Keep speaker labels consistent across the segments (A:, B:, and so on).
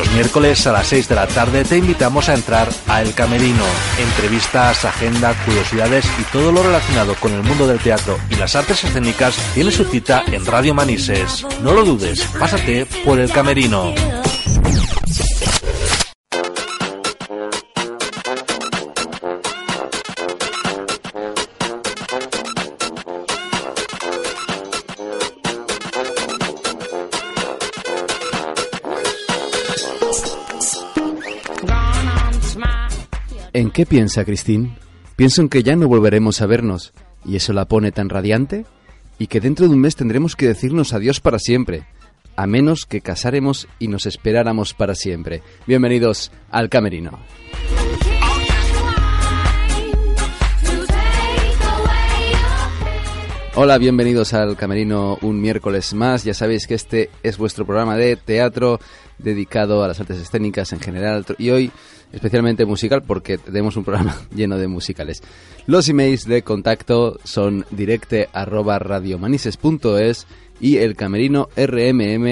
A: Los miércoles a las 6 de la tarde te invitamos a entrar a El Camerino. Entrevistas, agenda, curiosidades y todo lo relacionado con el mundo del teatro y las artes escénicas tiene su cita en Radio Manises. No lo dudes, pásate por El Camerino.
B: ¿En qué piensa Christine? Pienso en que ya no volveremos a vernos. ¿Y eso la pone tan radiante? Y que dentro de un mes tendremos que decirnos adiós para siempre. A menos que casáremos y nos esperáramos para siempre. Bienvenidos al Camerino. Hola, bienvenidos al Camerino un miércoles más. Ya sabéis que este es vuestro programa de teatro dedicado a las artes escénicas en general y hoy especialmente musical porque tenemos un programa lleno de musicales. Los emails de contacto son directe arroba y el camerino rmm.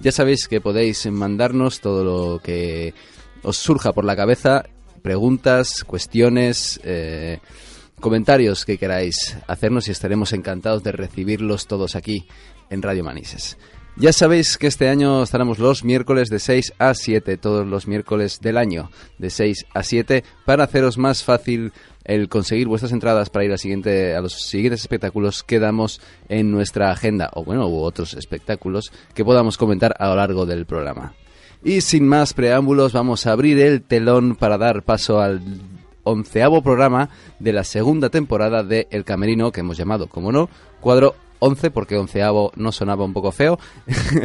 B: Ya sabéis que podéis mandarnos todo lo que os surja por la cabeza, preguntas, cuestiones, eh, comentarios que queráis hacernos y estaremos encantados de recibirlos todos aquí en Radio Manises. Ya sabéis que este año estaremos los miércoles de 6 a 7, todos los miércoles del año de 6 a 7, para haceros más fácil el conseguir vuestras entradas para ir a, siguiente, a los siguientes espectáculos que damos en nuestra agenda, o bueno, u otros espectáculos que podamos comentar a lo largo del programa. Y sin más preámbulos, vamos a abrir el telón para dar paso al onceavo programa de la segunda temporada de El Camerino, que hemos llamado, como no, cuadro 11, porque onceavo no sonaba un poco feo,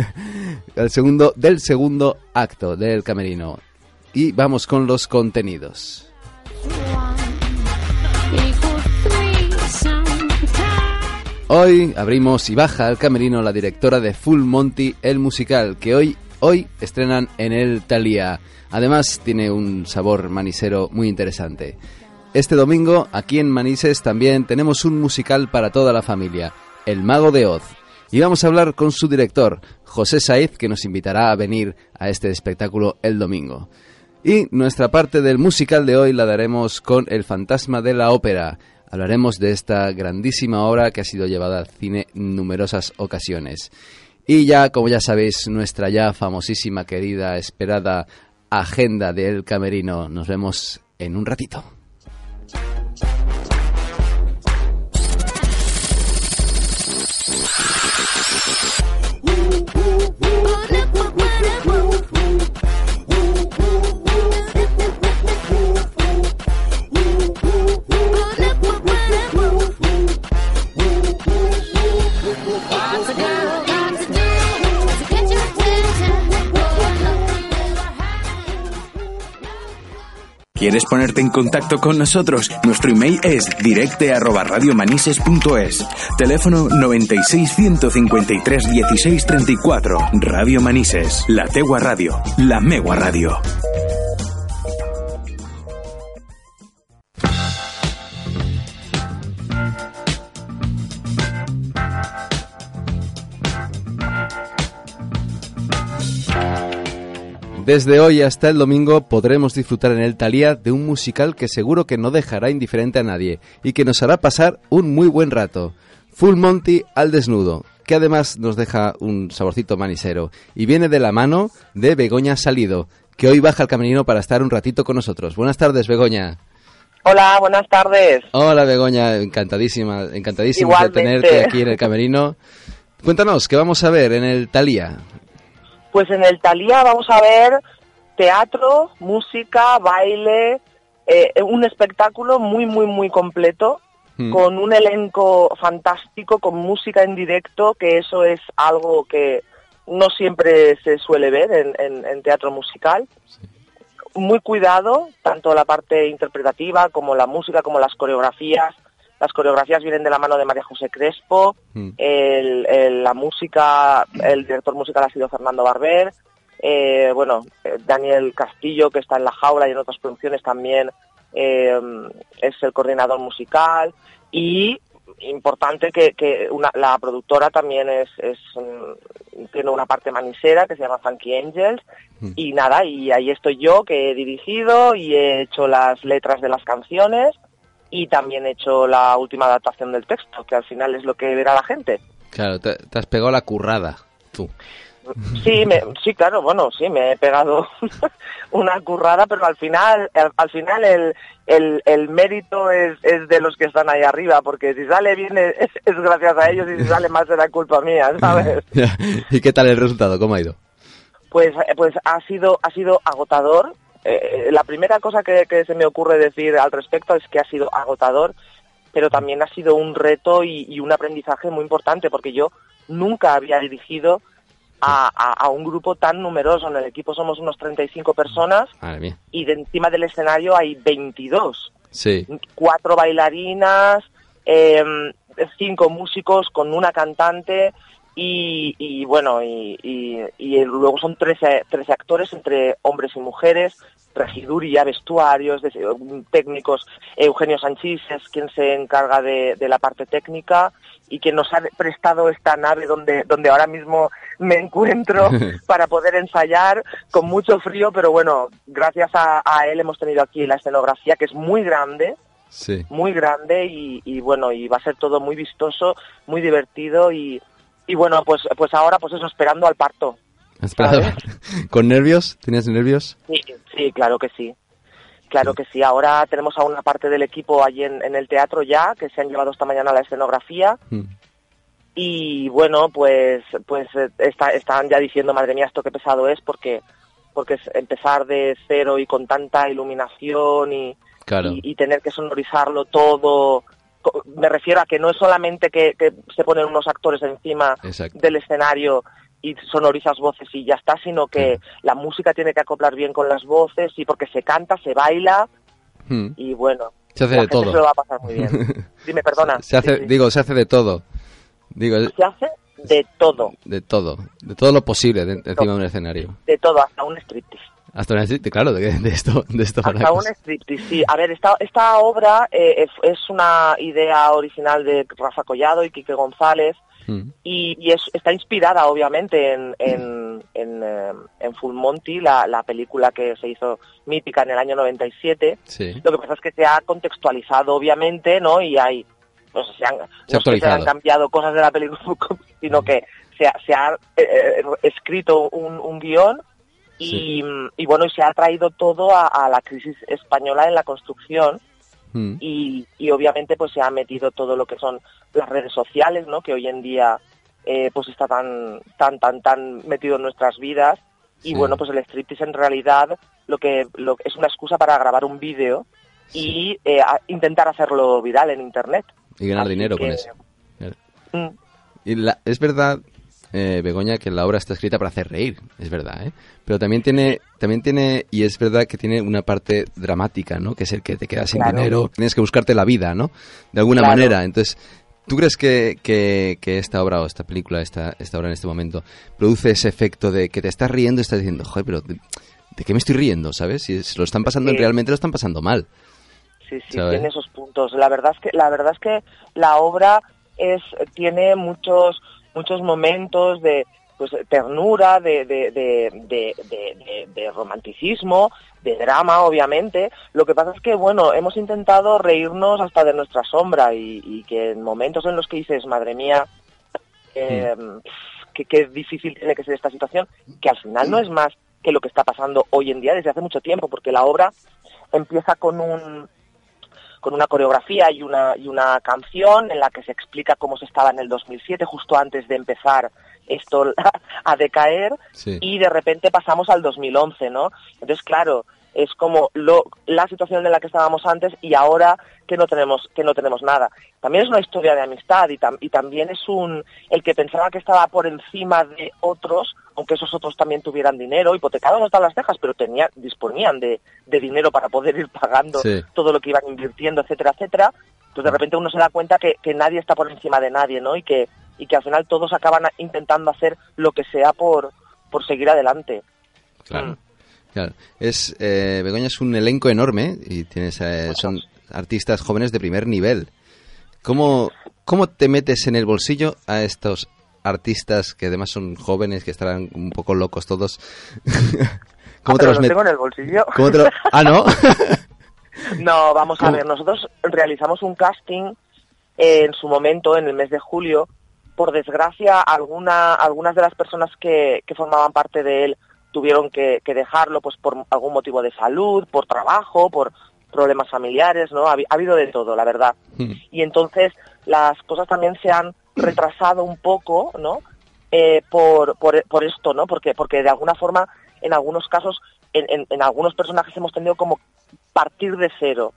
B: el segundo, del segundo acto del Camerino. Y vamos con los contenidos. Hoy abrimos y baja al camerino la directora de Full Monty, el musical, que hoy, hoy estrenan en el Thalía. Además, tiene un sabor manisero muy interesante. Este domingo, aquí en Manises, también tenemos un musical para toda la familia, El Mago de Oz. Y vamos a hablar con su director, José Saiz, que nos invitará a venir a este espectáculo el domingo. Y nuestra parte del musical de hoy la daremos con El Fantasma de la Ópera. Hablaremos de esta grandísima obra que ha sido llevada al cine en numerosas ocasiones. Y ya, como ya sabéis, nuestra ya famosísima, querida, esperada agenda del Camerino. Nos vemos en un ratito.
C: ¿Quieres ponerte en contacto con nosotros? Nuestro email es directe@radiomanises.es. Teléfono 96 153 16 34. Radio Manises, la Tegua Radio, la Megua Radio.
B: Desde hoy hasta el domingo podremos disfrutar en el Thalía de un musical que seguro que no dejará indiferente a nadie y que nos hará pasar un muy buen rato. Full Monty al desnudo, que además nos deja un saborcito manisero y viene de la mano de Begoña Salido, que hoy baja al camerino para estar un ratito con nosotros. Buenas tardes, Begoña.
D: Hola, buenas tardes.
B: Hola, Begoña, encantadísima, encantadísima de tenerte aquí en el camerino. Cuéntanos, ¿qué vamos a ver en el Thalía?
D: Pues en el Thalía vamos a ver teatro, música, baile, eh, un espectáculo muy, muy, muy completo,
B: Mm.
D: con un elenco fantástico, con música en directo, que eso es algo que no siempre se suele ver en, en- en teatro musical. Muy cuidado, tanto la parte interpretativa como la música, como las coreografías. Las coreografías vienen de la mano de María José Crespo,
B: Mm.
D: el, el- la música, el director musical ha sido Fernando Barber, eh, bueno, eh, Daniel Castillo, que está en La Jaula y en otras producciones también, eh, es el coordinador musical, y importante que, que una, la productora también es, es mm, tiene una parte manisera que se llama Funky Angels
B: Mm.
D: y nada y ahí estoy yo que he dirigido y he hecho las letras de las canciones y también he hecho la última adaptación del texto que al final es lo que verá la gente
B: Claro, te, te has pegado la currada, tú.
D: sí me, sí claro bueno sí me he pegado una currada pero al final al, al final el, el, el mérito es, es de los que están ahí arriba porque si sale bien es, es gracias a ellos y si sale mal será culpa mía sabes
B: ¿Y qué tal el resultado? ¿Cómo ha ido?
D: Pues, eh, pues ha sido, ha sido agotador. Eh, la primera cosa que, que se me ocurre decir al respecto es que ha sido agotador, pero también ha sido un reto y, y un aprendizaje muy importante, porque yo nunca había dirigido a, a- a un grupo tan numeroso. En el equipo somos unos 35 personas y de encima del escenario hay 22
B: Sí.
D: cuatro bailarinas, eh, cinco músicos con una cantante y, y bueno, y, y- y luego son 13, 13 actores entre hombres y mujeres, regiduría, vestuarios, técnicos. Eugenio Sanchís es quien se encarga de, de la parte técnica y quien nos ha prestado esta nave donde, donde ahora mismo me encuentro para poder ensayar con mucho frío, pero bueno, gracias a, a él hemos tenido aquí la escenografía que es muy grande,
B: Sí.
D: muy grande y, y bueno, y va a ser todo muy vistoso, muy divertido y, y bueno, pues, pues ahora pues eso, esperando al parto. ¿Sabes?
B: ¿Con nervios? ¿Tenías nervios?
D: Sí, sí, claro que sí. Claro que sí. Ahora tenemos a una parte del equipo allí en, en el teatro ya, que se han llevado esta mañana la escenografía.
B: Mm.
D: Y bueno, pues, pues eh, está, están ya diciendo, madre mía, esto qué pesado es, porque, porque es empezar de cero y con tanta iluminación y,
B: Claro.
D: y, y tener que sonorizarlo todo. Me refiero a que no es solamente que, que se ponen unos actores encima
B: Exacto.
D: del escenario y sonorizas voces y ya está, sino que la música tiene que acoplar bien con las voces y porque se canta, se baila
B: Mm.
D: y bueno,
B: Se hace
D: la
B: de
D: gente
B: todo.
D: se lo va a pasar muy bien. Dime, perdona.
B: Se hace,
D: Sí, sí.
B: digo, se hace de todo. Digo,
D: Se hace de todo,
B: de todo. De todo lo posible de- encima de un escenario.
D: de todo, hasta un striptease.
B: Hasta una claro, de, de esto, de esto
D: Hasta un striptease, sí. A ver, esta, esta obra eh, es, una idea original de Rafa Collado y Quique González
B: Mm.
D: y, y es, está inspirada obviamente en, en, en, eh, en Full Monty, la, la película que se hizo mítica en el año 97.
B: Sí.
D: Lo que pasa es que se ha contextualizado obviamente, ¿no? Y hay, no sé, se han, no se han cambiado cosas de la película, sino que se ha, se ha eh, eh, escrito un, un guion y, y bueno, y se ha traído todo a, a la crisis española en la construcción
B: Mm.
D: y, y obviamente pues se ha metido todo lo que son las redes sociales, ¿no? Que hoy en día eh, pues está tan, tan, tan, tan metido en nuestras vidas y
B: Sí.
D: bueno, pues el striptease en realidad lo que, lo, es una excusa para grabar un vídeo y eh, intentar hacerlo viral en internet.
B: Y ganar
D: Así
B: dinero con
D: que-
B: eso. Claro.
D: Mm,
B: Y la- es verdad, eh, Begoña, que la obra está escrita para hacer reír, es verdad, ¿eh? Pero también tiene, también tiene, y es verdad que tiene una parte dramática, ¿no? Que es el que te quedas sin
D: Claro.
B: dinero, tienes que buscarte la vida, ¿no? De alguna
D: Claro.
B: manera. Entonces, ¿tú crees que, que, que esta obra o esta película, esta, esta obra en este momento, produce ese efecto de que te estás riendo y estás diciendo, joder, pero ¿de, de qué me estoy riendo, sabes? Si lo están pasando,
D: Sí.
B: realmente lo están pasando mal.
D: Sí, sí,
B: ¿Sabes?
D: tiene esos puntos. La verdad es que la verdad es que la obra es tiene muchos muchos momentos de pues ternura, de, de, de, de, de- de- de romanticismo, de drama, obviamente. Lo que pasa es que, bueno, hemos intentado reírnos hasta de nuestra sombra y, y que en momentos en los que dices, madre mía, eh, que qué difícil tiene que ser esta situación, que al final no es más que lo que está pasando hoy en día desde hace mucho tiempo, porque la obra empieza con un con una coreografía y una y una canción en la que se explica cómo se estaba en el 2007 justo antes de empezar esto a decaer
B: Sí.
D: y de repente pasamos al 2011, ¿no? Entonces, claro, es como lo, la situación en la que estábamos antes y ahora que no tenemos que no tenemos nada. También es una historia de amistad y, tam- y también es un el que pensaba que estaba por encima de otros, aunque esos otros también tuvieran dinero, hipotecados hasta las cejas, pero tenían disponían de, de dinero para poder ir pagando
B: Sí.
D: todo lo que iban invirtiendo, etcétera, etcétera. Pues de repente uno se da cuenta que, que nadie está por encima de nadie, ¿no? Y que y que al final todos acaban intentando hacer lo que sea por por seguir adelante.
B: Claro.
D: Mm.
B: Claro. Es, eh, Begoña es un elenco enorme y tienes, eh, son artistas jóvenes de primer nivel. ¿Cómo, ¿Cómo te metes en el bolsillo a estos artistas que además son jóvenes, que estarán un poco locos todos?
D: ¿Cómo te los, metes? tengo en el bolsillo.
B: Ah, ¿no?
D: no, vamos a ver, nosotros realizamos un casting en su momento, en el mes de julio. Por desgracia, alguna, algunas de las personas que, que formaban parte de él tuvieron que, dejarlo pues por algún motivo de salud, por trabajo, por problemas familiares, ¿no? Ha, habido de todo, la verdad. Hmm. Y entonces las cosas también se han retrasado un poco, ¿no? Eh, por, por, por, esto, ¿no? Porque, porque de alguna forma, en algunos casos, en, en, algunos personajes hemos tenido como partir de cero.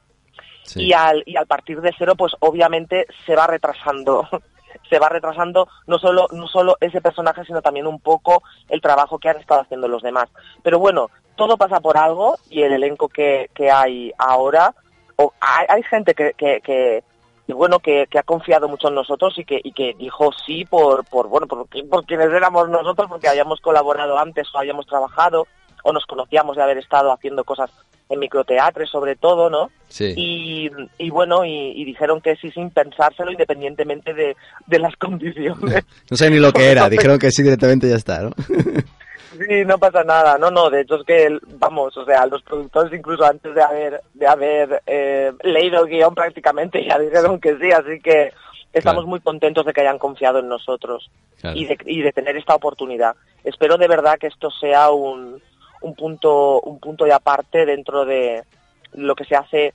D: Y, al, y al partir de cero, pues obviamente se va retrasando se va retrasando no solo, no solo ese personaje, sino también un poco el trabajo que han estado haciendo los demás. Pero bueno, todo pasa por algo y el elenco que, que hay ahora, o hay, hay gente que, que, que bueno que, que, ha confiado mucho en nosotros y que y que dijo sí por por bueno por, por quienes éramos nosotros porque hayamos colaborado antes o hayamos trabajado o nos conocíamos de haber estado haciendo cosas en microteatro sobre todo, ¿no?
B: Sí.
D: Y, y bueno, y, dijeron que sí sin pensárselo independientemente de, de las condiciones.
B: no sé ni lo que era, dijeron que sí directamente ya está, ¿no?
D: sí, no pasa nada, no, no, de hecho es que, vamos, o sea, los productores incluso antes de haber, de haber eh, leído el guion prácticamente ya dijeron que sí, así que estamos muy contentos de que hayan confiado en nosotros y, de, y de tener esta oportunidad. Espero de verdad que esto sea un un punto, un punto de aparte dentro de lo que se hace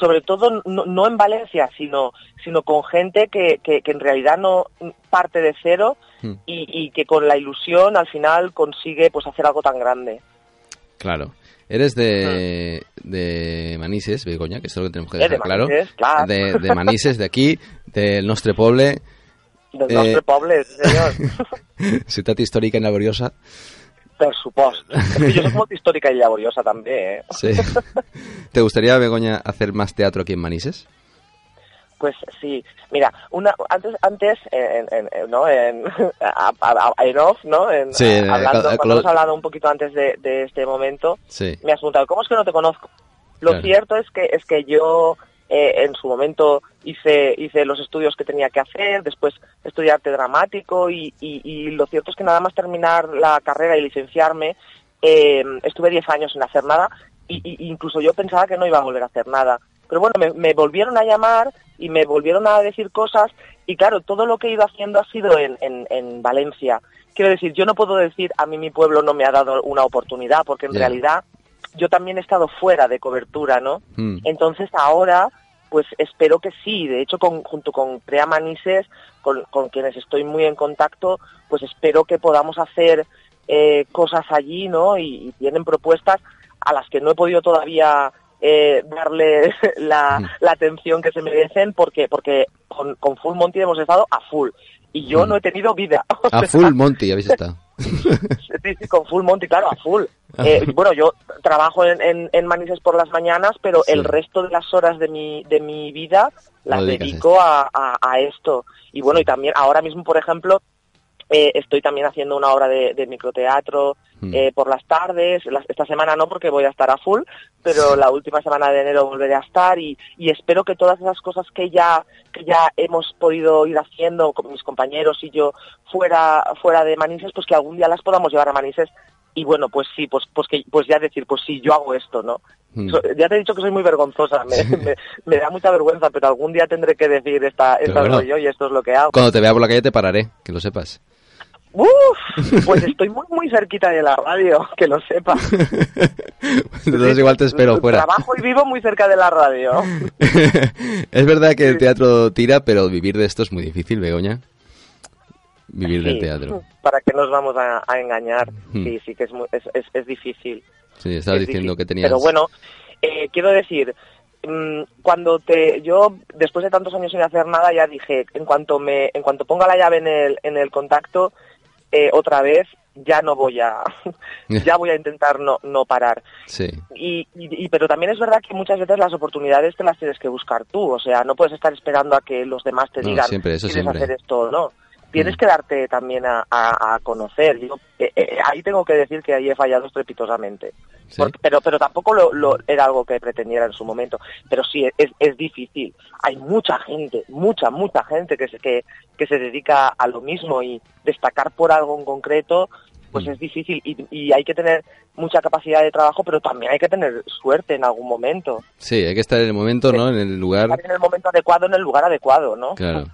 D: sobre todo no, en Valencia, sino, sino con gente que, que, en realidad no parte de cero hmm. y, que con la ilusión al final consigue pues hacer algo tan grande.
B: Claro. Eres de, hmm. de Manises, Begoña, que es lo que tenemos que dejar
D: de
B: claro.
D: claro.
B: De, de, Manises, de aquí, del Nostre Poble.
D: Del Nostre eh, Poble, señor.
B: Ciudad histórica y laboriosa.
D: Per supuesto. Es que yo soy histórica y laboriosa también, ¿eh?
B: Sí. ¿Te gustaría, Begoña, hacer más teatro aquí en Manises?
D: Pues sí, mira, una antes antes en, en, no en, off, ¿no? En,
B: sí,
D: hablando, cuando hemos hablado un poquito antes de, de este momento,
B: sí.
D: me has preguntado cómo es que no te conozco. Lo cierto es que es que yo eh, en su momento hice, hice los estudios que tenía que hacer, después estudié arte dramático y, y, lo cierto es que nada más terminar la carrera y licenciarme, eh, estuve 10 años sin hacer nada y, incluso yo pensaba que no iba a volver a hacer nada. Pero bueno, me, me, volvieron a llamar y me volvieron a decir cosas y claro, todo lo que he ido haciendo ha sido en, en, en Valencia. Quiero decir, yo no puedo decir a mí mi pueblo no me ha dado una oportunidad porque en realidad yo también he estado fuera de cobertura, ¿no?
B: Mm.
D: Entonces ahora, pues espero que sí. De hecho, con, junto con Crea Manises, con, quienes estoy muy en contacto, pues espero que podamos hacer eh, cosas allí, ¿no? Y, tienen propuestas a las que no he podido todavía eh, darle la, mm. la, atención que se merecen porque porque con, con Full Monty hemos estado a full y yo mm. no he tenido vida.
B: A Full Monty habéis estado.
D: sí, sí, con Full Monty, claro, a full. Eh, bueno, yo trabajo en, en, Manises por las mañanas, pero el resto de las horas de mi, de mi vida las dedico a, a, esto. Y bueno, y también ahora mismo, por ejemplo, eh, estoy también haciendo una obra de, de microteatro hmm. eh, por las tardes. esta semana no porque voy a estar a full, pero la última semana de enero volveré a estar y, y, espero que todas esas cosas que ya que ya hemos podido ir haciendo con mis compañeros y yo fuera fuera de Manises, pues que algún día las podamos llevar a Manises y bueno, pues sí, pues pues que pues ya decir, pues sí, yo hago esto, ¿no? Hmm. ya te he dicho que soy muy vergonzosa, me, me, da mucha vergüenza, pero algún día tendré que decir esta, esta yo y esto es lo que hago.
B: Cuando te vea por la calle te pararé, que lo sepas.
D: Uf, pues estoy muy muy cerquita de la radio, que lo sepa.
B: Entonces igual te espero fuera.
D: Trabajo y vivo muy cerca de la radio.
B: es verdad que el teatro tira, pero vivir de esto es muy difícil, Begoña. Vivir del teatro.
D: ¿Para qué nos vamos a, engañar? Hmm. Sí, sí que es, es, es, difícil.
B: Sí, estabas diciendo que tenías...
D: Pero bueno, eh, quiero decir, mm, cuando te yo después de tantos años sin hacer nada ya dije en cuanto me en cuanto ponga la llave en el en el contacto eh, otra vez ya no voy a ya voy a intentar no no parar.
B: Sí.
D: y, y, pero también es verdad que muchas veces las oportunidades te las tienes que buscar tú o sea no puedes estar esperando a que los demás te digan
B: siempre, eso
D: quieres hacer esto o no tienes
B: Mm.
D: que darte también a, a- a conocer. Yo, eh, eh, ahí tengo que decir que ahí he fallado estrepitosamente.
B: Sí.
D: Porque- pero, pero tampoco lo, lo- era algo que pretendiera en su momento. Pero sí, es, es difícil. Hay mucha gente, mucha, mucha gente que se, que, que se dedica a lo mismo y destacar por algo en concreto, pues
B: Mm.
D: es difícil. Y, y hay que tener mucha capacidad de trabajo, pero también hay que tener suerte en algún momento.
B: Sí, hay que estar en el momento, ¿no? En el lugar.
D: Estar en el momento adecuado, en el lugar adecuado, ¿no?
B: Claro.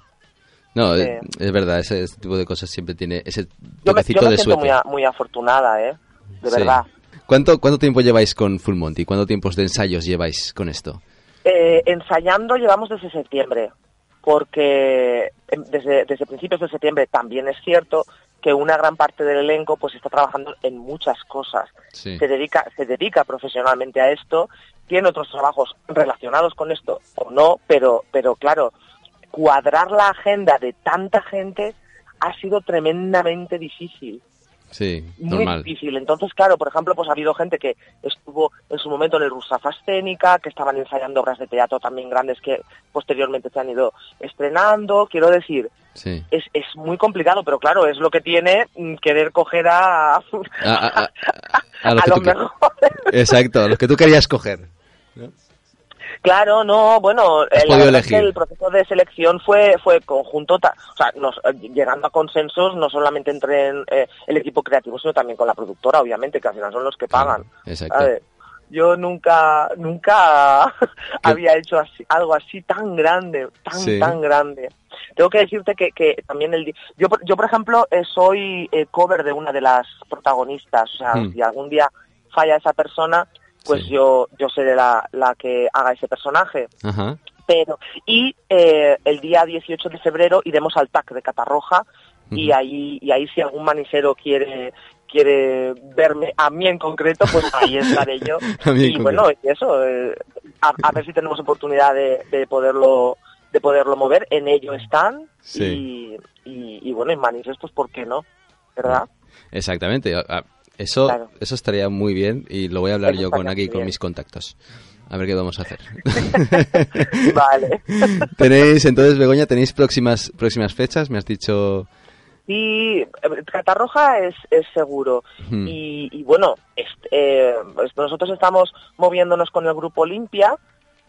B: No, es, verdad, ese, ese tipo de cosas siempre tiene ese
D: Yo me,
B: toquecito
D: yo me
B: de
D: siento
B: suerte.
D: muy, a- muy afortunada, ¿eh? De
B: Sí.
D: verdad.
B: ¿Cuánto, ¿Cuánto tiempo lleváis con Full Monty? ¿Cuánto tiempos de ensayos lleváis con esto?
D: Eh, ensayando llevamos desde septiembre, porque em, desde, desde principios de septiembre también es cierto que una gran parte del elenco pues está trabajando en muchas cosas.
B: Sí.
D: Se dedica, se dedica profesionalmente a esto, tiene otros trabajos relacionados con esto o no, pero, pero claro, cuadrar la agenda de tanta gente ha sido tremendamente difícil
B: Sí,
D: muy
B: normal.
D: difícil. Entonces, claro, por ejemplo, pues ha habido gente que estuvo en su momento en el Rusafa Escénica, que estaban ensayando obras de teatro también grandes que posteriormente se han ido estrenando. Quiero decir,
B: Sí.
D: es, es muy complicado, pero claro, es lo que tiene mm, querer coger a, a,
B: A, a- a- a los
D: mejores.
B: Exacto, a los que tú querías coger.
D: Claro, no, bueno, eh,
B: elegir.
D: el proceso de selección fue fue conjunto, o sea, nos- eh, llegando a consensos no solamente entre eh, el equipo creativo, sino también con la productora, obviamente, que al final son los que pagan.
B: Exacto.
D: ¿sabes? Yo nunca, nunca había hecho así- algo así tan grande, tan,
B: Sí.
D: tan grande. Tengo que decirte que, que también el... Yo, por- yo por ejemplo, eh, soy eh, cover de una de las protagonistas. O sea,
B: Hmm.
D: si algún día falla esa persona, pues
B: Sí.
D: yo, yo seré la, la que haga ese personaje.
B: Ajá.
D: Pero, y eh, el día 18 de febrero iremos al TAC de Catarroja y ahí y ahí si algún manisero quiere quiere verme a mí en concreto, pues ahí estaré yo. Y bueno, y eso, eh, a, a ver si tenemos oportunidad de, de poderlo de poderlo mover. En ello están
B: Sí.
D: y, y, y bueno, en Manises, pues ¿por qué no? ¿Verdad?
B: Exactamente. Eso,
D: Claro.
B: eso estaría muy bien y lo voy a hablar
D: Eso
B: yo con aquí
D: muy
B: con
D: bien.
B: mis contactos. A ver qué vamos a hacer.
D: vale.
B: tenéis, entonces, Begoña, ¿tenéis próximas, próximas fechas? Me has dicho...
D: Sí, Catarroja es, es seguro.
B: Hmm.
D: Y, y bueno, est- eh, pues nosotros estamos moviéndonos con el grupo Olimpia.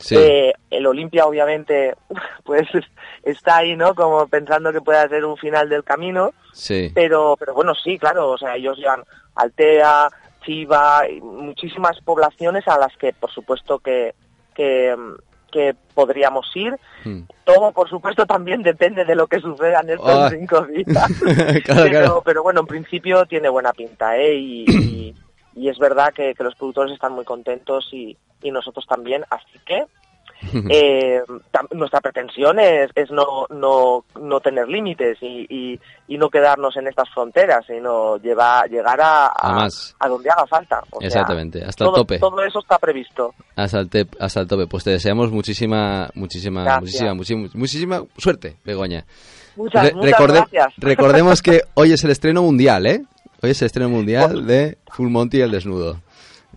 B: Sí.
D: Eh, el Olimpia, obviamente, pues está ahí, ¿no? Como pensando que pueda ser un final del camino.
B: sí.
D: Pero, pero bueno, sí, claro, o sea, ellos llevan Altea, Chiva, y muchísimas poblaciones a las que, por supuesto, que, que, que podríamos ir.
B: Hmm.
D: Todo, por supuesto, también depende de lo que suceda en estos
B: Ah.
D: cinco días.
B: Claro,
D: pero,
B: claro.
D: pero bueno, en principio tiene buena pinta, ¿eh? Y, y- y es verdad que, que los productores están muy contentos y, y nosotros también, así que eh, nuestra pretensión es, es no, no, no tener límites y, y, y no quedarnos en estas fronteras, sino llevar, llegar a, a, donde haga falta. O sea,
B: Exactamente, hasta el
D: todo,
B: tope.
D: Todo eso está previsto.
B: Hasta el, te- hasta el tope. Pues te deseamos muchísima, muchísima,
D: Gracias.
B: muchísima, muchísima, muchísima suerte, Begoña.
D: Muchas,
B: Re-
D: muchas
B: recorde-
D: gracias.
B: Recordemos que hoy es el estreno mundial, ¿eh? Hoy es el estreno mundial de Full Monty y el desnudo.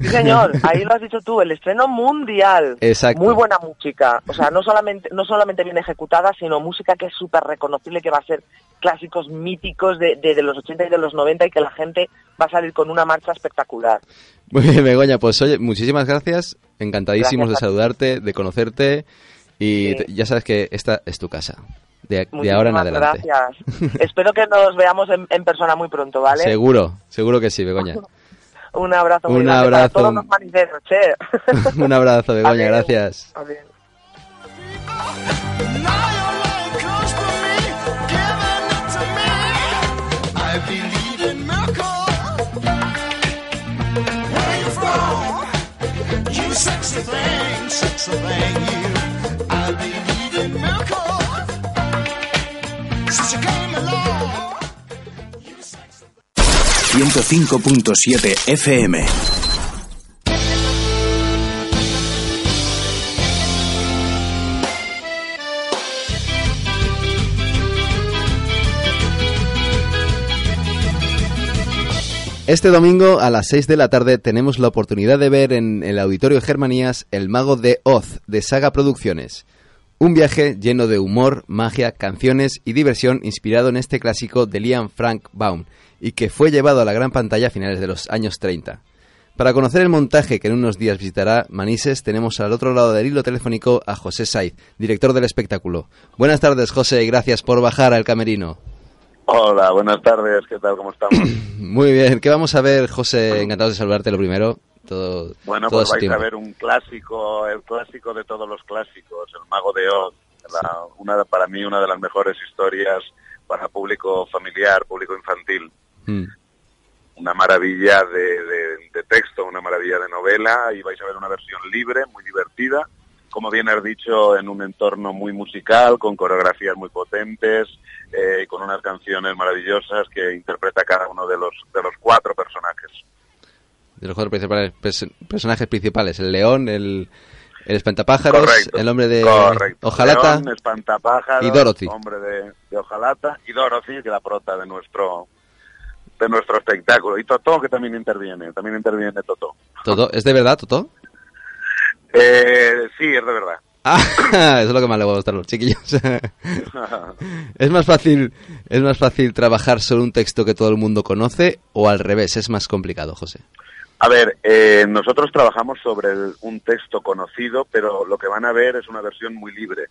D: Sí, señor, ahí lo has dicho tú, el estreno mundial.
B: Exacto.
D: Muy buena música. O sea, no solamente, no solamente bien ejecutada, sino música que es súper reconocible, que va a ser clásicos míticos de, de, de los 80 y de los 90 y que la gente va a salir con una marcha espectacular.
B: Muy bien, Begoña, pues oye, muchísimas gracias. Encantadísimos
D: Gracias
B: de saludarte, de conocerte. Y
D: Sí.
B: ya sabes que esta es tu casa. De, de ahora en adelante.
D: Gracias. Espero que nos veamos en, en persona muy pronto, ¿vale?
B: Seguro, seguro que sí, Begoña.
D: Un abrazo muy
B: Un
D: grande para
B: abrazo.
D: todos los maniceros, che.
B: Un abrazo, Begoña,
D: Adiós.
B: gracias.
D: Adiós.
E: Now your love comes
C: 105.7 FM.
B: Este domingo a las 6 de la tarde tenemos la oportunidad de ver en el Auditorio Germanías El Mago de Oz de Saga Producciones. Un viaje lleno de humor, magia, canciones y diversión inspirado en este clásico de Liam Frank Baum y que fue llevado a la gran pantalla a finales de los años 30. Para conocer el montaje que en unos días visitará Manises, tenemos al otro lado del hilo telefónico a José Saiz, director del espectáculo. Buenas tardes, José, y gracias por bajar al camerino.
F: Hola, buenas tardes, ¿qué tal? ¿Cómo estamos?
B: Muy bien, ¿qué vamos a ver, José? Encantados de saludarte lo primero. Todo,
F: Bueno,
B: todo
F: pues vais a ver un clásico, el clásico de todos los clásicos, El Mago de Oz, la- una, para mí una de las mejores historias para público familiar, público infantil.
B: Mm,
F: Una maravilla de, de- de texto, una maravilla de novela y vais a ver una versión libre, muy divertida, como bien has dicho, en un entorno muy musical, con coreografías muy potentes eh, y con unas canciones maravillosas que interpreta cada uno de los, de los cuatro personajes.
B: De los cuatro principales pers- personajes principales, el león, el, el espantapájaros,
F: Correcto.
B: el hombre de
F: Correcto.
B: hojalata.
F: León, espantapájaros,
B: y Dorothy.
F: Hombre de, de hojalata y Dorothy, que es la prota de nuestro de nuestro espectáculo. Y Totó, que también interviene. También interviene Totó.
B: ¿Toto? ¿Es de verdad, Toto?
F: Eh, sí, es de verdad.
B: Ah, eso es lo que más le va a gustar a los chiquillos. es más fácil, es más fácil trabajar sobre un texto que todo el mundo conoce o al revés, es más complicado, José.
F: A ver, eh, nosotros trabajamos sobre el- un texto conocido, pero lo que van a ver es una versión muy libre.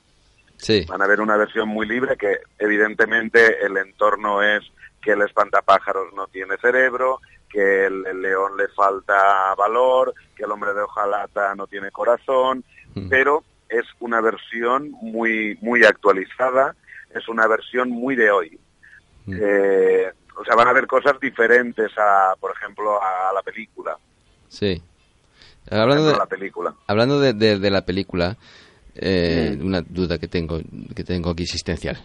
B: Sí,
F: Van a ver una versión muy libre que evidentemente el entorno es que el espantapájaros no tiene cerebro, que el, el león le falta valor, que el hombre de hojalata no tiene corazón,
B: Mm.
F: pero es una versión muy muy actualizada, es una versión muy de hoy.
B: Mm.
F: Eh, o sea, van a ver cosas diferentes a, por ejemplo, a la película.
B: sí. Hablando de,
F: la película.
B: hablando de, de- de la película, eh, una duda que tengo, que tengo aquí existencial.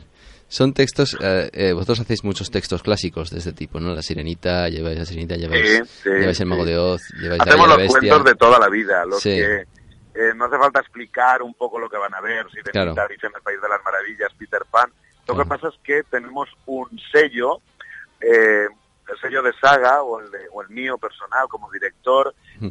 B: Son textos, eh, eh, vosotros hacéis muchos textos clásicos de este tipo, ¿no? La Sirenita, lleváis la Sirenita, lleváis,
F: Sí, sí,
B: lleváis el Mago
F: sí.
B: de Oz, lleváis la
F: Hacemos
B: Bella
F: los
B: Bestia.
F: cuentos de toda la vida, los que eh, no hace falta explicar un poco lo que van a ver, si de
B: Claro.
F: Alicia en el País de las Maravillas, Peter Pan. Lo
B: Claro.
F: que pasa es que tenemos un sello, eh, el sello de saga o el, de- o el mío personal como director,
B: Mm.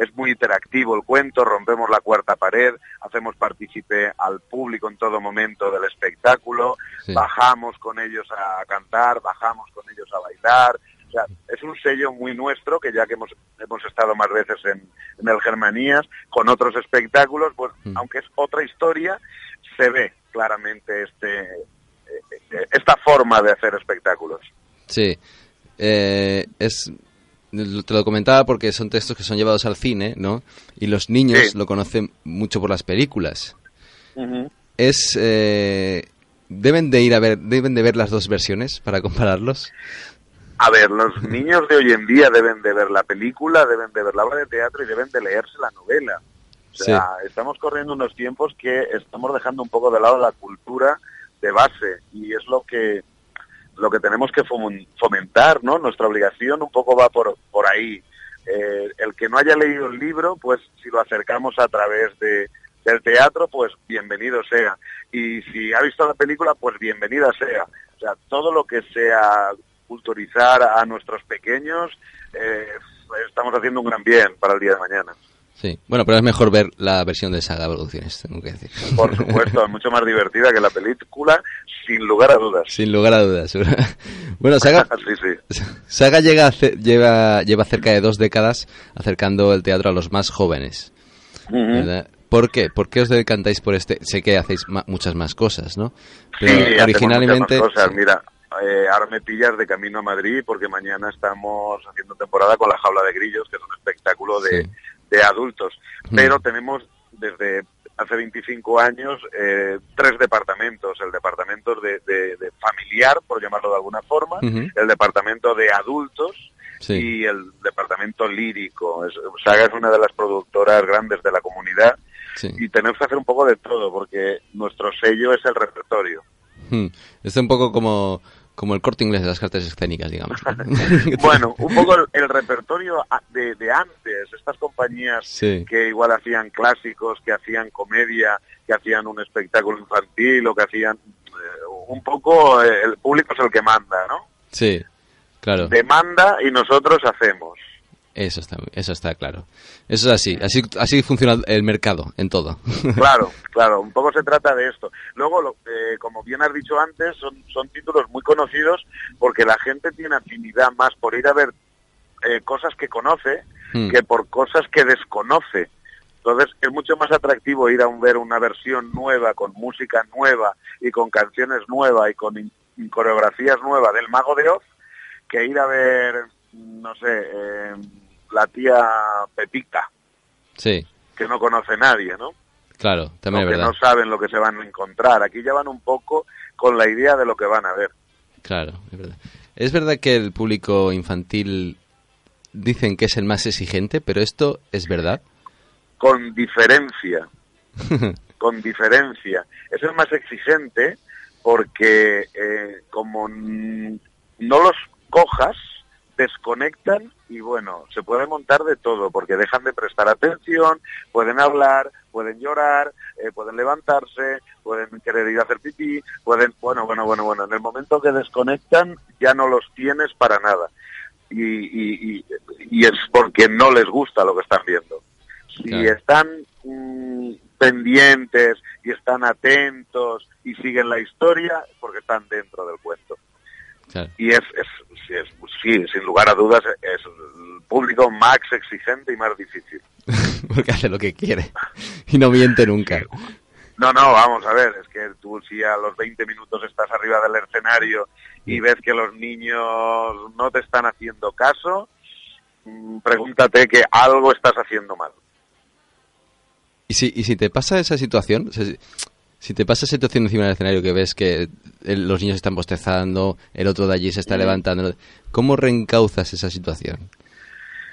F: Es muy interactivo el cuento, rompemos la cuarta pared, hacemos partícipe al público en todo momento del espectáculo,
B: Sí.
F: bajamos con ellos a cantar, bajamos con ellos a bailar. O sea, es un sello muy nuestro que ya que hemos, hemos estado más veces en, en el Germanías con otros espectáculos, pues
B: Mm.
F: aunque es otra historia, se ve claramente este eh, eh, esta forma de hacer espectáculos.
B: Sí. Eh, es te lo comentaba porque son textos que son llevados al cine, ¿no? Y los niños
F: Sí.
B: lo conocen mucho por las películas. Es eh, deben de ir a ver, deben de ver las dos versiones para compararlos.
F: A ver, los niños de hoy en día deben de ver la película, deben de ver la obra de teatro y deben de leerse la novela. O sea, estamos corriendo unos tiempos que estamos dejando un poco de lado la cultura de base y es lo que lo que tenemos que fomen- fomentar, ¿no? Nuestra obligación un poco va por, por ahí. Eh, el que no haya leído el libro, pues si lo acercamos a través de, del teatro, pues bienvenido sea. Y si ha visto la película, pues bienvenida sea. O sea, todo lo que sea culturizar a nuestros pequeños, eh, estamos haciendo un gran bien para el día de mañana.
B: Sí. Bueno, pero es mejor ver la versión de Saga Evoluciones, tengo que decir.
F: Por supuesto, es mucho más divertida que la película, sin lugar a dudas.
B: Sin lugar a dudas. bueno, Saga,
F: sí, sí.
B: Saga llega lleva, lleva cerca de dos décadas acercando el teatro a los más jóvenes. ¿verdad? ¿Por qué? ¿Por qué os decantáis por este? Sé que hacéis ma- muchas más cosas, ¿no? Pero
F: Sí,
B: originalmente...
F: muchas más cosas.
B: sí.
F: Mira, eh, ahora me pillas de camino a Madrid porque mañana estamos haciendo temporada con La Jaula de Grillos, que es un espectáculo de,
B: Sí.
F: De adultos.
B: Mm.
F: Pero tenemos desde hace 25 años eh, tres departamentos. El departamento de, de- de familiar, por llamarlo de alguna forma, el departamento de adultos
B: Sí.
F: y el departamento lírico. Es- Saga es una de las productoras grandes de la comunidad
B: Sí.
F: y tenemos que hacer un poco de todo porque nuestro sello es el repertorio.
B: Hmm. Es un poco como, como el corte inglés de las cartas escénicas, digamos.
F: Bueno, un poco el, el repertorio de, de antes, estas compañías
B: Sí.
F: que igual hacían clásicos, que hacían comedia, que hacían un espectáculo infantil o que hacían eh, un poco eh, el público es el que manda, ¿no?
B: Sí, claro.
F: Demanda y nosotros hacemos.
B: Eso está, eso está claro. Eso es así. Así, así funciona el mercado en todo.
F: Claro, claro, un poco se trata de esto. Luego, lo, eh, como bien has dicho antes, son, son títulos muy conocidos porque la gente tiene afinidad más por ir a ver eh, cosas que conoce
B: Hmm.
F: que por cosas que desconoce. Entonces es mucho más atractivo ir a un- ver una versión nueva, con música nueva y con canciones nuevas y con in- coreografías nuevas del Mago de Oz, que ir a ver, no sé, eh, la tía Pepita,
B: Sí,
F: que no conoce nadie, ¿no?
B: claro, también es
F: que
B: verdad.
F: no saben lo que se van a encontrar. Aquí ya van un poco con la idea de lo que van a ver.
B: Claro, es verdad. Es verdad que el público infantil dicen que es el más exigente, pero esto es verdad.
F: Con diferencia, con diferencia. Es el más exigente porque eh, como no los cojas, desconectan y bueno, se puede montar de todo porque dejan de prestar atención, pueden hablar, pueden llorar, eh, pueden levantarse, pueden querer ir a hacer pipí, pueden, bueno, bueno, bueno, bueno, en el momento que desconectan ya no los tienes para nada. Y, y, y, y es porque no les gusta lo que están viendo. Si
B: Claro.
F: están mm, pendientes y están atentos y siguen la historia, es porque están dentro del cuento.
B: Claro.
F: Y es, es, sí, es- sí, sin lugar a dudas, es el público más exigente y más difícil.
B: Porque hace lo que quiere y no miente nunca.
F: No, no, vamos a ver, es que tú si a los 20 minutos estás arriba del escenario y ves que los niños no te están haciendo caso, mm, pregúntate que algo estás haciendo mal.
B: Y si, y si te pasa esa situación, si, te pasa esa situación encima del escenario que ves que el- los niños están bostezando, el otro de allí se está levantando, ¿cómo reencauzas esa situación?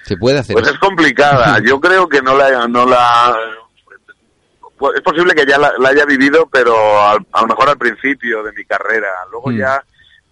B: ¿Se puede hacer
F: Pues
B: eso?
F: es complicada. Yo creo que no la, no la, pues es posible que ya la, la haya vivido, pero al- a lo mejor al principio de mi carrera. Luego
B: Mm.
F: ya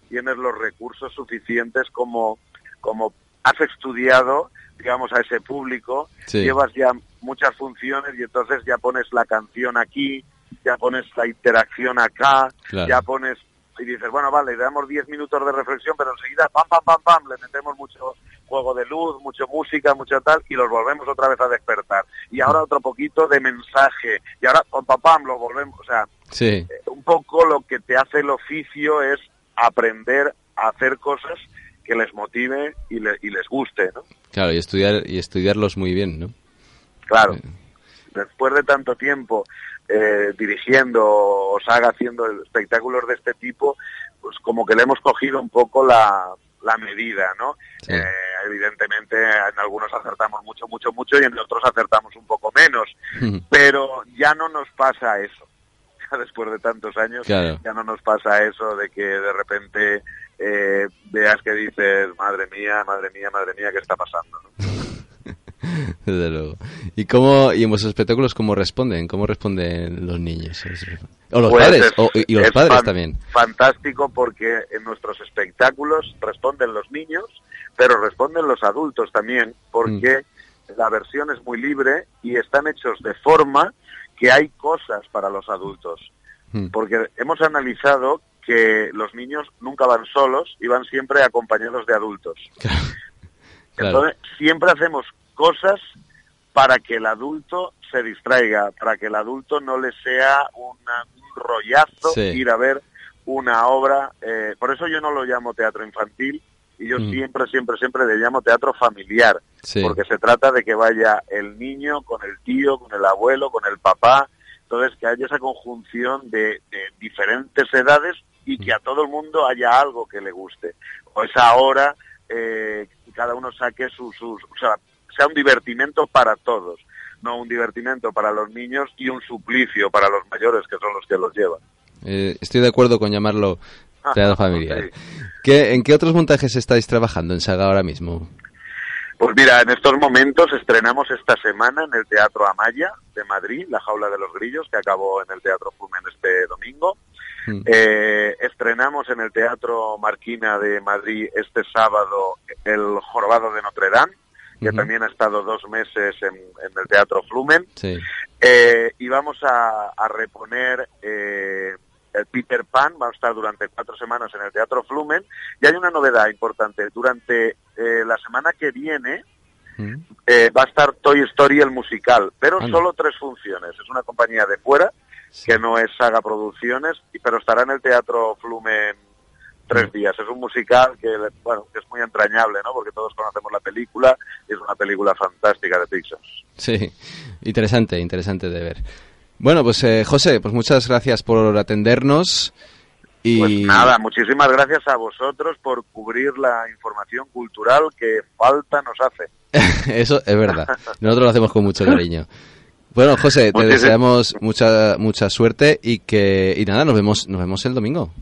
F: tienes los recursos suficientes como, como has estudiado, digamos, a ese público,
B: Sí.
F: llevas ya muchas funciones y entonces ya pones la canción aquí, ya pones la interacción acá,
B: Claro.
F: ya pones y dices, bueno, vale, le damos 10 minutos de reflexión, pero enseguida, pam, pam, pam, pam, le metemos mucho juego de luz, mucho música, mucho tal, y los volvemos otra vez a despertar. Y ahora otro poquito de mensaje, y ahora, pam, pam, pam, lo volvemos, o sea,
B: Sí,
F: eh, un poco lo que te hace el oficio es aprender a hacer cosas que les motive y, le- y les guste, ¿no?
B: claro, y estudiar y estudiarlos muy bien, ¿no?
F: Claro, después de tanto tiempo eh, dirigiendo o saga haciendo espectáculos de este tipo, pues como que le hemos cogido un poco la, la medida, ¿no?
B: Sí.
F: Eh, evidentemente en algunos acertamos mucho, mucho, mucho y en otros acertamos un poco menos, pero ya no nos pasa eso. Después de tantos años,
B: Claro.
F: ya no nos pasa eso de que de repente eh, veas que dices, madre mía, madre mía, madre mía, ¿qué está pasando? ¿no?
B: Desde luego. ¿Y cómo y en vuestros espectáculos cómo responden? ¿Cómo responden los niños? O los
F: Pues
B: padres,
F: es-
B: o- y los
F: es
B: padres
F: fan-
B: también.
F: Fantástico porque en nuestros espectáculos responden los niños, pero responden los adultos también, porque
B: Mm.
F: la versión es muy libre y están hechos de forma que hay cosas para los adultos.
B: Mm.
F: Porque hemos analizado que los niños nunca van solos y van siempre acompañados de adultos.
B: Claro.
F: Entonces, siempre hacemos cosas para que el adulto se distraiga, para que el adulto no le sea una- un rollazo
B: Sí.
F: ir a ver una obra. eh, por eso yo no lo llamo teatro infantil y yo
B: Mm.
F: siempre, siempre, siempre le llamo teatro familiar,
B: Sí.
F: porque se trata de que vaya el niño con el tío, con el abuelo, con el papá. Entonces, que haya esa conjunción de, de diferentes edades y que a todo el mundo haya algo que le guste. O esa hora eh, cada uno saque sus, sus, o sea, sea un divertimento para todos, no un divertimento para los niños y un suplicio para los mayores, que son los que los llevan.
B: Eh, estoy de acuerdo con llamarlo teatro familiar.
F: Sí.
B: ¿Qué, ¿En qué otros montajes estáis trabajando en Saga ahora mismo?
F: Pues mira, en estos momentos estrenamos esta semana en el Teatro Amaya de Madrid, La Jaula de los Grillos, que acabó en el Teatro Fumen este domingo.
B: Mm.
F: Eh, estrenamos en el Teatro Marquina de Madrid este sábado El Jorobado de Notre Dame, que también ha estado dos meses en, en el Teatro Flumen.
B: Sí.
F: Eh, y vamos a, a reponer eh, el Peter Pan, va a estar durante cuatro semanas en el Teatro Flumen. Y hay una novedad importante, durante eh, la semana que viene va a estar Toy Story el musical, pero solo tres funciones. Es una compañía de fuera, que no es Saga Producciones, pero estará en el Teatro Flumen tres días. Es un musical que, bueno, que es muy entrañable, ¿no? Porque todos conocemos la película, y es una película fantástica de Pixar.
B: Sí, interesante, interesante de ver. Bueno, pues eh, José, pues muchas gracias por atendernos y
F: Pues nada, muchísimas gracias a vosotros por cubrir la información cultural que falta nos hace.
B: eso es verdad. Nosotros lo hacemos con mucho cariño. Bueno, José, te
F: Muchísimas-
B: deseamos mucha mucha suerte y que y nada, nos vemos nos vemos el domingo.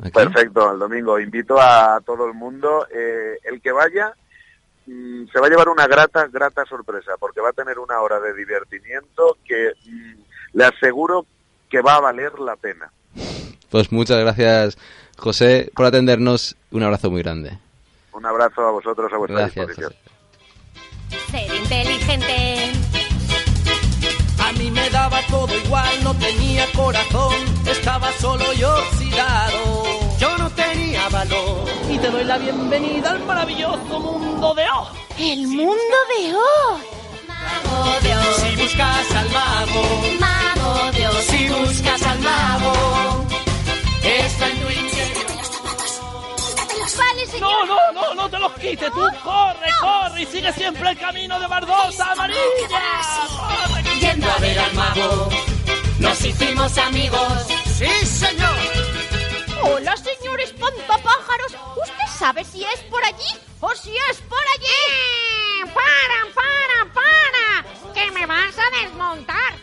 B: Aquí.
F: Perfecto, el domingo. Invito a todo el mundo. eh, el que vaya mm, se va a llevar una grata, grata sorpresa, porque va a tener una hora de divertimiento que mm, le aseguro que va a valer la pena.
B: Pues muchas gracias, José, por atendernos. Un abrazo muy grande.
F: Un abrazo a vosotros, a vuestra
B: Gracias,
F: disposición.
B: José.
G: Ser inteligente.
H: Me daba todo igual, no tenía corazón, estaba solo y oxidado. Yo no tenía valor. Y te doy la bienvenida al maravilloso mundo de Oz.
G: El mundo de Oz. Mago de Oz.
H: Si buscas al mago,
G: Mago de Oz.
H: si buscas al mago, está en tu interior.
G: Vale, señor.
I: No, no, no, no te los quites. Tú corre, corre y sigue siempre el camino de Bardosa Amarilla. Corre.
H: Yendo a ver al mago, nos hicimos amigos. Sí, señor.
G: Hola, señor espantapájaros. ¿Usted sabe si es por allí o si es por allí? ¡Para, para, para! ¡Que me vas a desmontar!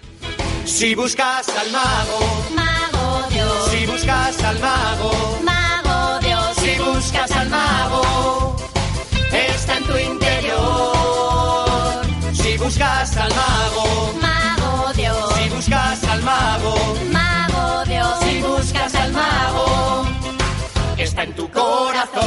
H: Si buscas al mago,
G: Mago de Oz.
H: si buscas al mago,
G: Mago de Oz.
H: si buscas al mago, está en tu interior. Si buscas al mago, buscas al mago,
G: Mago de Oz.
H: si buscas al mago, está en tu corazón.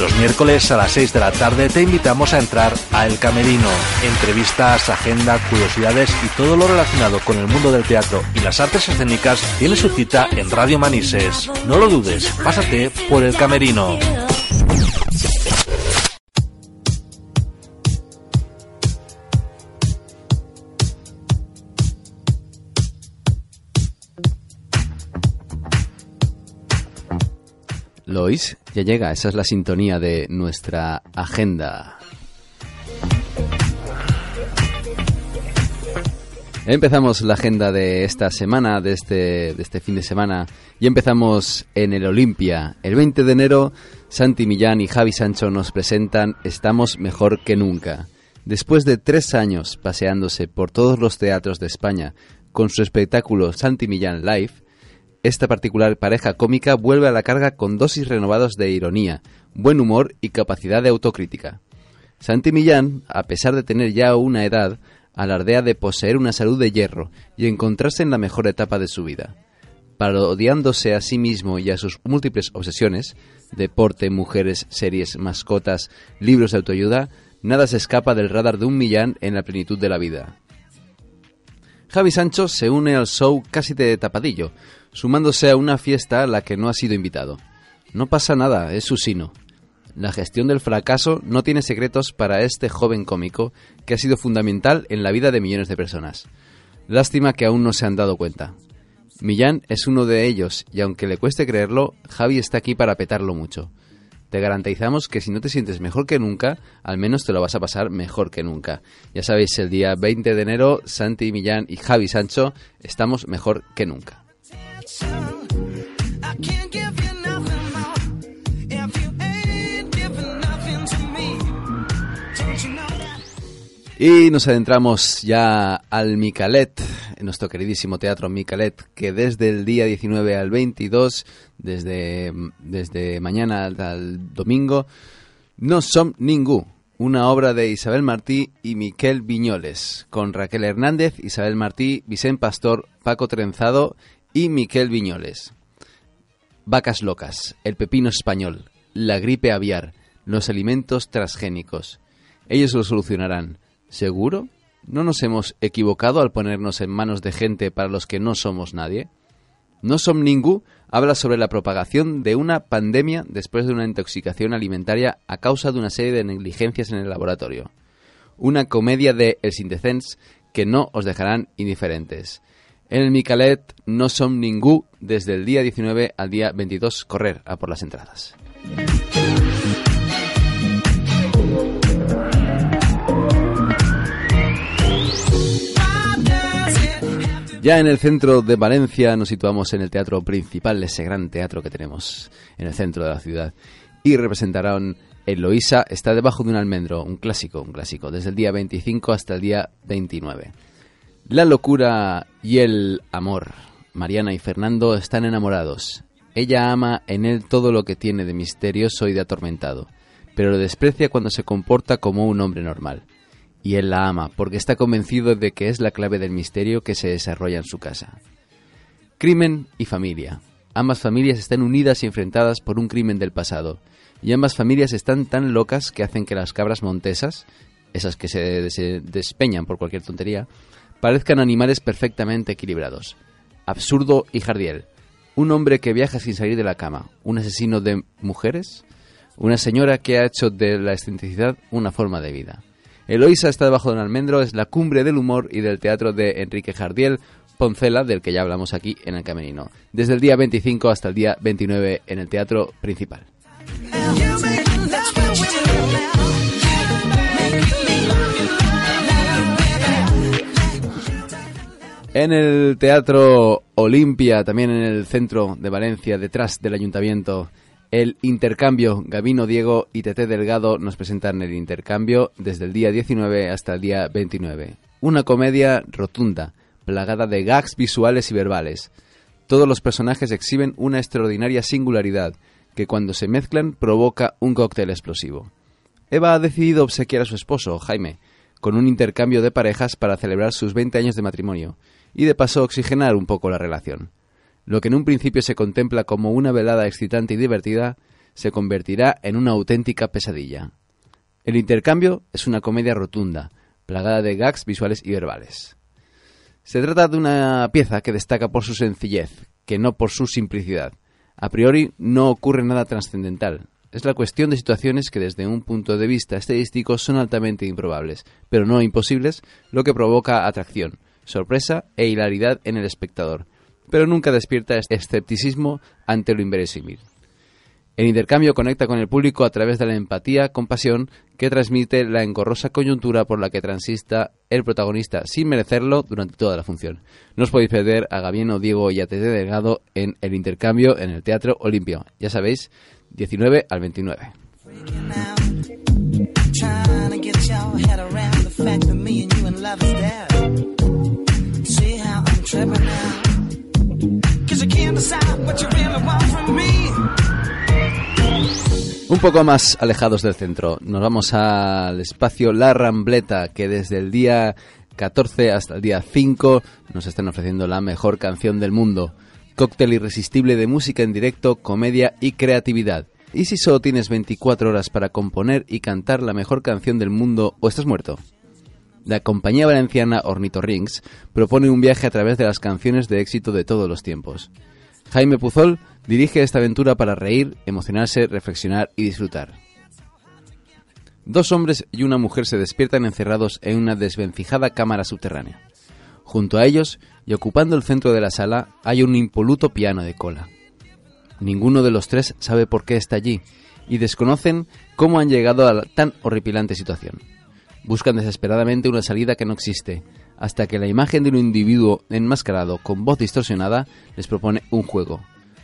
A: Los miércoles a las 6 de la tarde te invitamos a entrar a El Camerino. Entrevistas, agenda, curiosidades y todo lo relacionado con el mundo del teatro y las artes escénicas tiene su cita en Radio Manises. No lo dudes, pásate por El Camerino.
B: Ya llega, esa es la sintonía de nuestra agenda. Empezamos la agenda de esta semana, de este, de este fin de semana, y empezamos en el Olimpia. El 20 de enero, Santi Millán y Javi Sancho nos presentan Estamos mejor que nunca. Después de tres años paseándose por todos los teatros de España con su espectáculo Santi Millán Live, esta particular pareja cómica vuelve a la carga con dosis renovados de ironía, buen humor y capacidad de autocrítica. Santi Millán, a pesar de tener ya una edad, alardea de poseer una salud de hierro y encontrarse en la mejor etapa de su vida. Parodiándose a sí mismo y a sus múltiples obsesiones, deporte, mujeres, series, mascotas, libros de autoayuda, nada se escapa del radar de un Millán en la plenitud de la vida. Javi Sancho se une al show casi de tapadillo, sumándose a una fiesta a la que no ha sido invitado. No pasa nada, es su sino. La gestión del fracaso no tiene secretos para este joven cómico que ha sido fundamental en la vida de millones de personas. Lástima que aún no se han dado cuenta. Millán es uno de ellos y aunque le cueste creerlo, Javi está aquí para petarlo mucho. Te garantizamos que si no te sientes mejor que nunca, al menos te lo vas a pasar mejor que nunca. Ya sabéis, el día 20 de enero, Santi Millán y Javi Sancho estamos mejor que nunca. Y nos adentramos ya al Micalet, en nuestro queridísimo teatro Micalet, que desde el día 19 al 22, desde, desde mañana al, domingo, no son ningú. Una obra de Isabel Martí y Miquel Viñoles, con Raquel Hernández, Isabel Martí, Vicente Pastor, Paco Trenzado y Miquel Viñoles. Vacas locas, el pepino español, la gripe aviar, los alimentos transgénicos. Ellos lo solucionarán. ¿Seguro? ¿No nos hemos equivocado al ponernos en manos de gente para los que no somos nadie? No Som Ningú habla sobre la propagación de una pandemia después de una intoxicación alimentaria a causa de una serie de negligencias en el laboratorio. Una comedia de Els Indecents que no os dejarán indiferentes. En el Micalet No Som Ningú desde el día 19 al día 22 correr a por las entradas. Ya en el centro de Valencia nos situamos en el teatro principal, ese gran teatro que tenemos en el centro de la ciudad. Y representarán Eloísa, está debajo de un almendro, un clásico, un clásico, desde el día 25 hasta el día 29. La locura y el amor. Mariana y Fernando están enamorados. Ella ama en él todo lo que tiene de misterioso y de atormentado, pero lo desprecia cuando se comporta como un hombre normal y él la ama porque está convencido de que es la clave del misterio que se desarrolla en su casa. Crimen y familia. Ambas familias están unidas y enfrentadas por un crimen del pasado, y ambas familias están tan locas que hacen que las cabras montesas, esas que se, se despeñan por cualquier tontería, parezcan animales perfectamente equilibrados. Absurdo y Jardiel. Un hombre que viaja sin salir de la cama. Un asesino de mujeres. Una señora que ha hecho de la excentricidad una forma de vida. Eloísa está debajo de un almendro, es la cumbre del humor y del teatro de Enrique Jardiel Poncela, del que ya hablamos aquí en el Camerino. Desde el día 25 hasta el día 29 en el teatro principal. En el Teatro Olimpia, también en el centro de Valencia, detrás del ayuntamiento, el intercambio. Gabino Diego y Tete Delgado nos presentan el intercambio desde el día 19 hasta el día 29. Una comedia rotunda, plagada de gags visuales y verbales. Todos los personajes exhiben una extraordinaria singularidad que cuando se mezclan provoca un cóctel explosivo. Eva ha decidido obsequiar a su esposo, Jaime, con un intercambio de parejas para celebrar sus 20 años de matrimonio y de paso oxigenar un poco la relación. Lo que en un principio se contempla como una velada excitante y divertida se convertirá en una auténtica pesadilla. El intercambio es una comedia rotunda, plagada de gags visuales y verbales. Se trata de una pieza que destaca por su sencillez, que no por su simplicidad. A priori no ocurre nada trascendental. Es la cuestión de situaciones que desde un punto de vista estadístico son altamente improbables, pero no imposibles, lo que provoca atracción, sorpresa e hilaridad en el espectador, pero nunca despierta escepticismo ante lo inverosímil. El intercambio conecta con el público a través de la empatía, compasión que transmite la engorrosa coyuntura por la que transista el protagonista sin merecerlo durante toda la función. No os podéis perder a Gabieno, Diego y a Tete Delgado en el intercambio en el Teatro Olimpio. Ya sabéis, 19 al 29. Un poco más alejados del centro, nos vamos al espacio La Rambleta, que desde el día 14 hasta el día 5 nos están ofreciendo la mejor canción del mundo. Cóctel irresistible de música en directo, comedia y creatividad. ¿Y si solo tienes 24 horas para componer y cantar la mejor canción del mundo o estás muerto? La compañía valenciana Ornitorrincs propone un viaje a través de las canciones de éxito de todos los tiempos. Jaime Puzol dirige esta aventura para reír, emocionarse, reflexionar y disfrutar. Dos hombres y una mujer se despiertan encerrados en una desvencijada cámara subterránea. Junto a ellos, y ocupando el centro de la sala, hay un impoluto piano de cola. Ninguno de los tres sabe por qué está allí, y desconocen cómo han llegado a la tan horripilante situación. Buscan desesperadamente una salida que no existe, hasta que la imagen de un individuo enmascarado con voz distorsionada les propone un juego,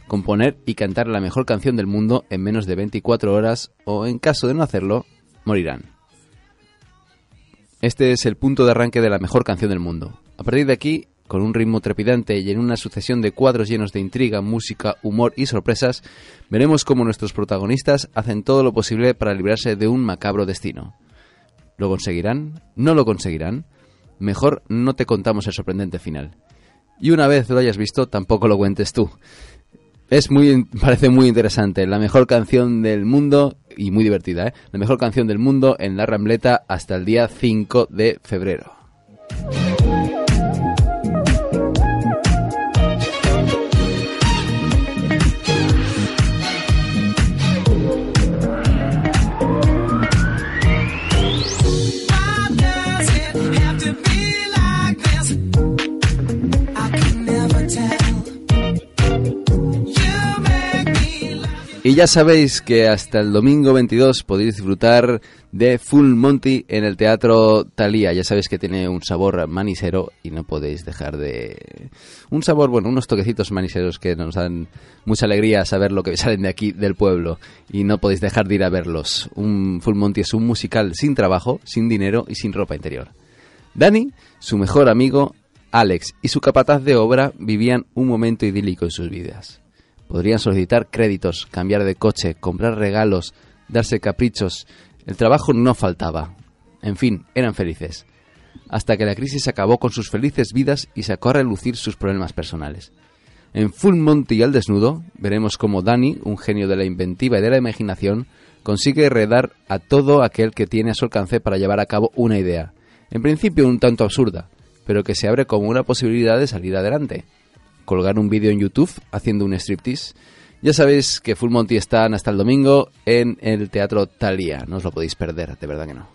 B: componer y cantar la mejor canción del mundo en menos de 24 horas o, en caso de no hacerlo, morirán. Este es el punto de arranque de la mejor canción del mundo. A partir de aquí, con un ritmo trepidante y en una sucesión de cuadros llenos de intriga, música, humor y sorpresas, veremos cómo nuestros protagonistas hacen todo lo posible para librarse de un macabro destino. ¿Lo conseguirán? ¿No lo conseguirán? Mejor no te contamos el sorprendente final. Y una vez lo hayas visto, tampoco lo cuentes tú. Es muy, parece muy interesante. La mejor canción del mundo, y muy divertida, ¿eh? La mejor canción del mundo en la Rambleta hasta el día 5 de febrero. Y ya sabéis que hasta el domingo 22 podéis disfrutar de Full Monty en el Teatro Thalía. Ya sabéis que tiene un sabor manisero y no podéis dejar de... Un sabor, bueno, unos toquecitos maniseros que nos dan mucha alegría saber lo que salen de aquí, del pueblo. Y no podéis dejar de ir a verlos. Un Full Monty es un musical sin trabajo, sin dinero y sin ropa interior. Dani, su mejor amigo, Alex y su capataz de obra vivían un momento idílico en sus vidas. Podrían solicitar créditos, cambiar de coche, comprar regalos, darse caprichos. El trabajo no faltaba. En fin, eran felices. Hasta que la crisis acabó con sus felices vidas y sacó a relucir sus problemas personales. En Full Monty y al desnudo veremos cómo Danny, un genio de la inventiva y de la imaginación, consigue redar a todo aquel que tiene a su alcance para llevar a cabo una idea, en principio un tanto absurda, pero que se abre como una posibilidad de salir adelante colgar un vídeo en YouTube haciendo un striptease. Ya sabéis que Full Monty están hasta el domingo en el Teatro Thalía. No os lo podéis perder, de verdad que no.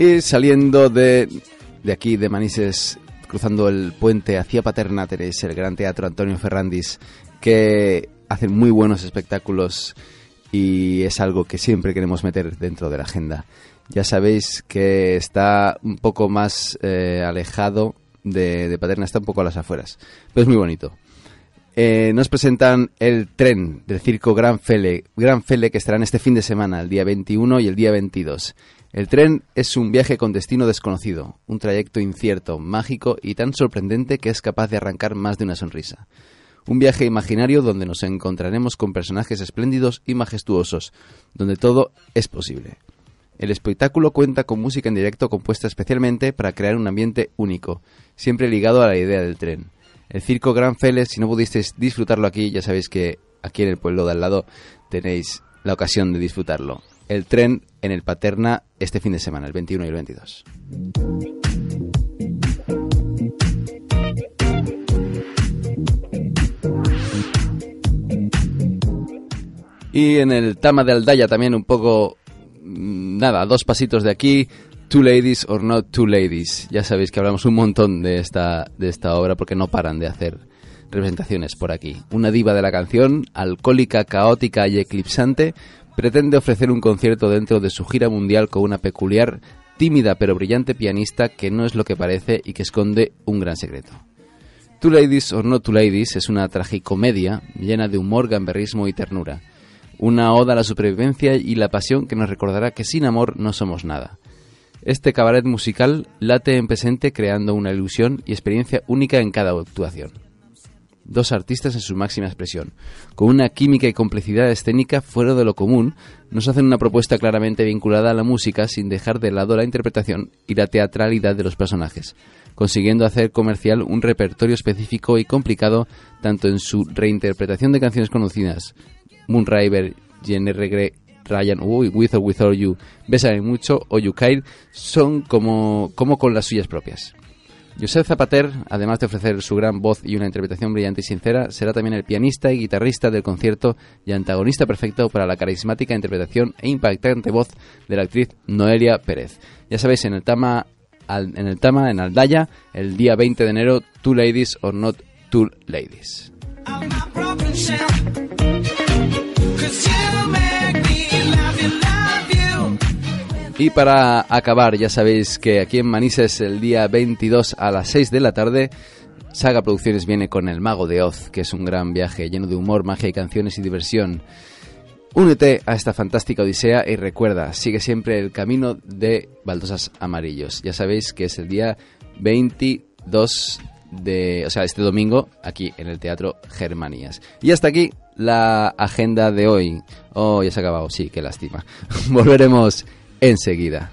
B: Y saliendo de, de aquí, de Manises, cruzando el puente hacia Paterna, tenéis el Gran Teatro Antonio Ferrandis, que hacen muy buenos espectáculos y es algo que siempre queremos meter dentro de la agenda. Ya sabéis que está un poco más eh, alejado de, de, Paterna, está un poco a las afueras, pero es muy bonito. Eh, nos presentan el tren del circo Gran Fele, Gran Fele que estarán este fin de semana, el día 21 y el día 22. El tren es un viaje con destino desconocido, un trayecto incierto, mágico y tan sorprendente que es capaz de arrancar más de una sonrisa. Un viaje imaginario donde nos encontraremos con personajes espléndidos y majestuosos, donde todo es posible. El espectáculo cuenta con música en directo compuesta especialmente para crear un ambiente único, siempre ligado a la idea del tren. El circo Gran Feles, si no pudisteis disfrutarlo aquí, ya sabéis que aquí en el pueblo de al lado tenéis la ocasión de disfrutarlo. El tren en el Paterna este fin de semana, el 21 y el 22. Y en el Tama de Aldaya también un poco, mm, nada, dos pasitos de aquí, Two Ladies or Not Two Ladies. Ya sabéis que hablamos un montón de esta, de esta obra porque no paran de hacer representaciones por aquí. Una diva de la canción, alcohólica, caótica y eclipsante, pretende ofrecer un concierto dentro de su gira mundial con una peculiar, tímida pero brillante pianista que no es lo que parece y que esconde un gran secreto. Two Ladies or Not Two Ladies es una tragicomedia llena de humor, gamberrismo y ternura una oda a la supervivencia y la pasión que nos recordará que sin amor no somos nada. Este cabaret musical late en presente creando una ilusión y experiencia única en cada actuación. Dos artistas en su máxima expresión, con una química y complicidad escénica fuera de lo común, nos hacen una propuesta claramente vinculada a la música sin dejar de lado la interpretación y la teatralidad de los personajes, consiguiendo hacer comercial un repertorio específico y complicado tanto en su reinterpretación de canciones conocidas Moonriver, GNR Ryan, uy, With or Without You, Bésame Mucho o You Kyle son como, como con las suyas propias. Josep Zapater, además de ofrecer su gran voz y una interpretación brillante y sincera, será también el pianista y guitarrista del concierto y antagonista perfecto para la carismática interpretación e impactante voz de la actriz Noelia Pérez. Ya sabéis, en el Tama, en el Tama, en Aldaya, el día 20 de enero, Two Ladies or Not Two Ladies. Y para acabar, ya sabéis que aquí en Manises el día 22 a las 6 de la tarde, Saga Producciones viene con El Mago de Oz, que es un gran viaje lleno de humor, magia y canciones y diversión. Únete a esta fantástica odisea y recuerda, sigue siempre el camino de Baldosas Amarillos. Ya sabéis que es el día 22 de, o sea, este domingo aquí en el Teatro Germanías. Y hasta aquí la agenda de hoy. Oh, ya se ha acabado, sí, qué lástima. Volveremos enseguida.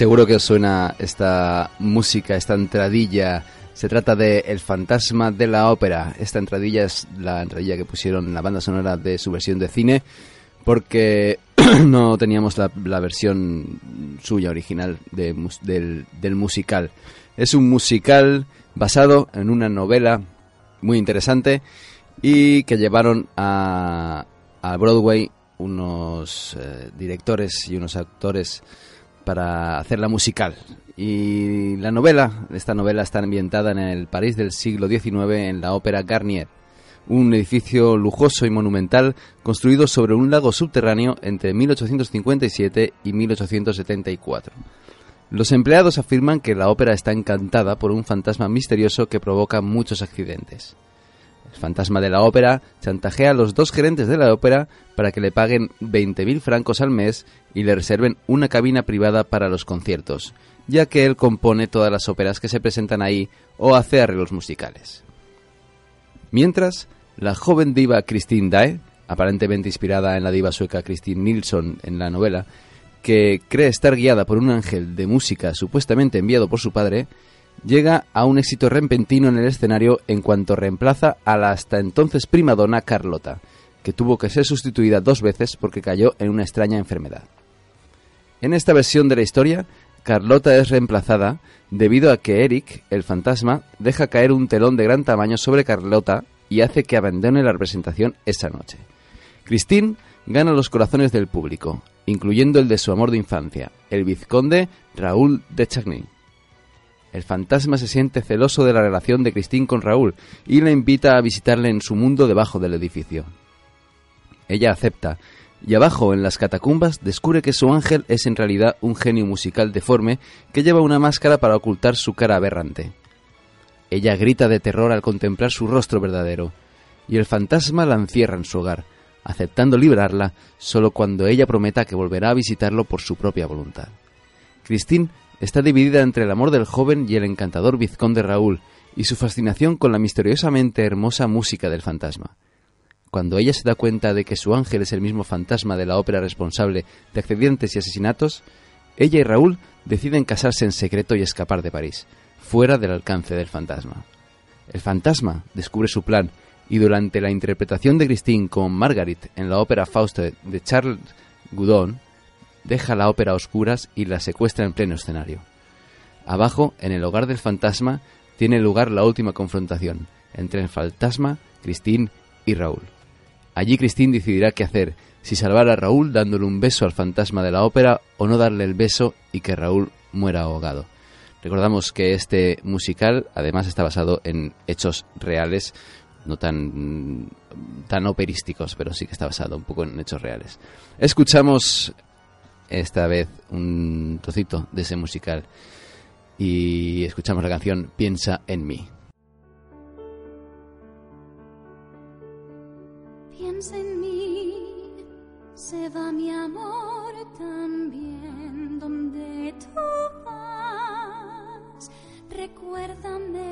B: Seguro que os suena esta música, esta entradilla. Se trata de El fantasma de la ópera. Esta entradilla es la entradilla que pusieron en la banda sonora de su versión de cine porque no teníamos la, versión suya original del musical. Es un musical basado en una novela muy interesante y que llevaron a, a Broadway unos eh, directores y unos actores para hacerla musical. Y la novela, esta novela está ambientada en el París del siglo XIX en la ópera Garnier, un edificio lujoso y monumental construido sobre un lago subterráneo entre 1857 y 1874. Los empleados afirman que la ópera está encantada por un fantasma misterioso que provoca muchos accidentes. El fantasma de la ópera chantajea a los dos gerentes de la ópera para que le paguen 20.000 francos al mes y le reserven una cabina privada para los conciertos, ya que él compone todas las óperas que se presentan ahí o hace arreglos musicales. Mientras, la joven diva Christine Dae, aparentemente inspirada en la diva sueca Christine Nilsson en la novela, que cree estar guiada por un ángel de música supuestamente enviado por su padre, llega a un éxito repentino en el escenario en cuanto reemplaza a la hasta entonces primadona Carlota, que tuvo que ser sustituida dos veces porque cayó en una extraña enfermedad. En esta versión de la historia, Carlota es reemplazada debido a que Eric, el fantasma, deja caer un telón de gran tamaño sobre Carlota y hace que abandone la representación esa noche. Christine gana los corazones del público, incluyendo el de su amor de infancia, el vizconde Raúl de Chagny. El fantasma se siente celoso de la relación de Christine con Raúl y la invita a visitarle en su mundo debajo del edificio. Ella acepta, y abajo en las catacumbas descubre que su ángel es en realidad un genio musical deforme que lleva una máscara para ocultar su cara aberrante. Ella grita de terror al contemplar su rostro verdadero, y el fantasma la encierra en su hogar, aceptando librarla solo cuando ella prometa que volverá a visitarlo por su propia voluntad. Christine está dividida entre el amor del joven y el encantador vizconde Raúl, y su fascinación con la misteriosamente hermosa música del fantasma. Cuando ella se da cuenta de que su ángel es el mismo fantasma de la ópera responsable de accidentes y asesinatos, ella y Raúl deciden casarse en secreto y escapar de París, fuera del alcance del fantasma. El fantasma descubre su plan y durante la interpretación de Christine con Margaret en la ópera Fausto de Charles Goudon, deja la ópera a oscuras y la secuestra en pleno escenario. Abajo, en el hogar del fantasma, tiene lugar la última confrontación entre el fantasma, Christine y Raúl. Allí Christine decidirá qué hacer, si salvar a Raúl dándole un beso al fantasma de la ópera o no darle el beso y que Raúl muera ahogado. Recordamos que este musical además está basado en hechos reales, no tan, tan operísticos, pero sí que está basado un poco en hechos reales. Escuchamos esta vez un trocito de ese musical y escuchamos la canción Piensa en mí.
J: Piensa en mí, se va mi amor también donde tú vas. Recuérdame,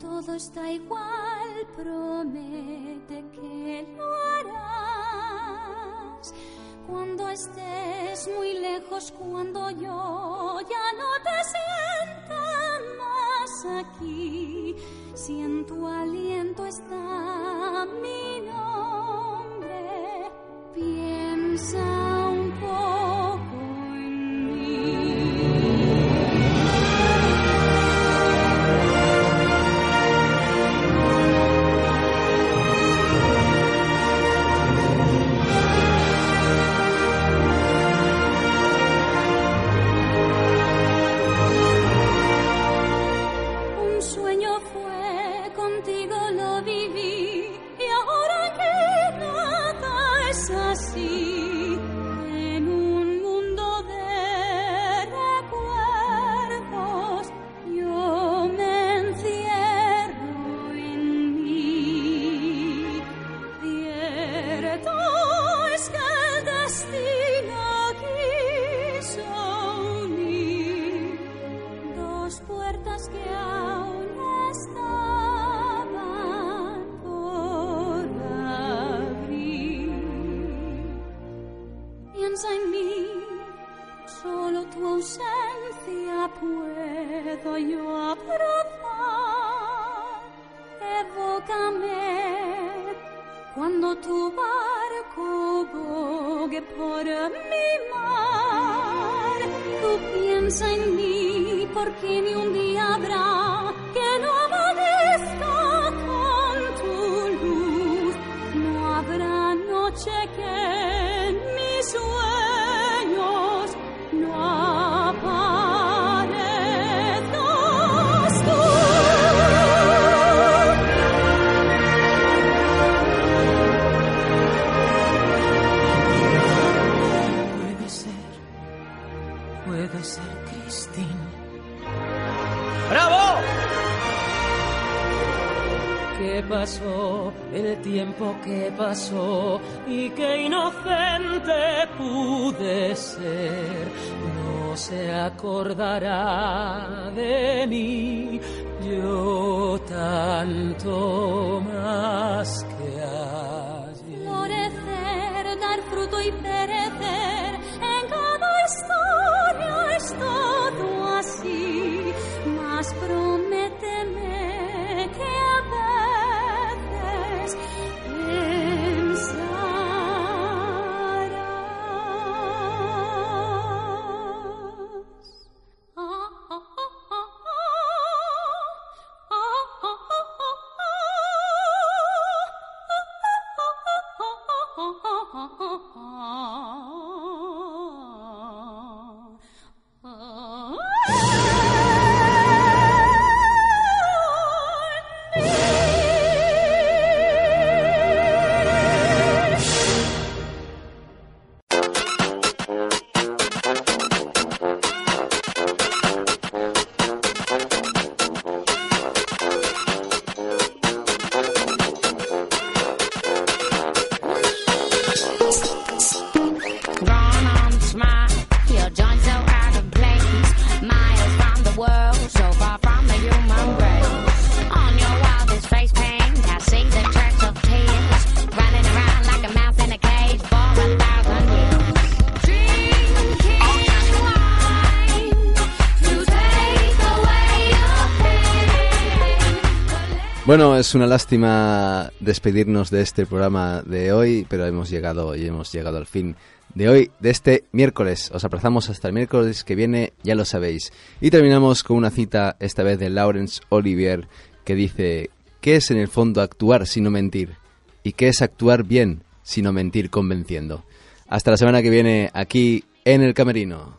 J: todo está igual, promete que lo harás. Cuando estés muy lejos, cuando yo ya no te sienta más aquí, si en tu aliento está mi nombre, piensa puedo yo abrazar. Evócame cuando tu barco bogue por mi mar. Tú piensa en mí porque ni un día habrá
K: el tiempo que pasó y qué inocente pude ser. No se acordará de mí, yo tanto más
J: es
L: una lástima despedirnos de este programa de hoy, pero hemos llegado y hemos llegado al fin de hoy, de este miércoles. Os aplazamos hasta el miércoles que viene, ya lo sabéis. Y terminamos con una cita, esta vez de Laurence Olivier, que dice, ¿qué es en el fondo actuar sino mentir? ¿Y qué es actuar bien sino mentir convenciendo? Hasta la semana que viene aquí en el Camerino.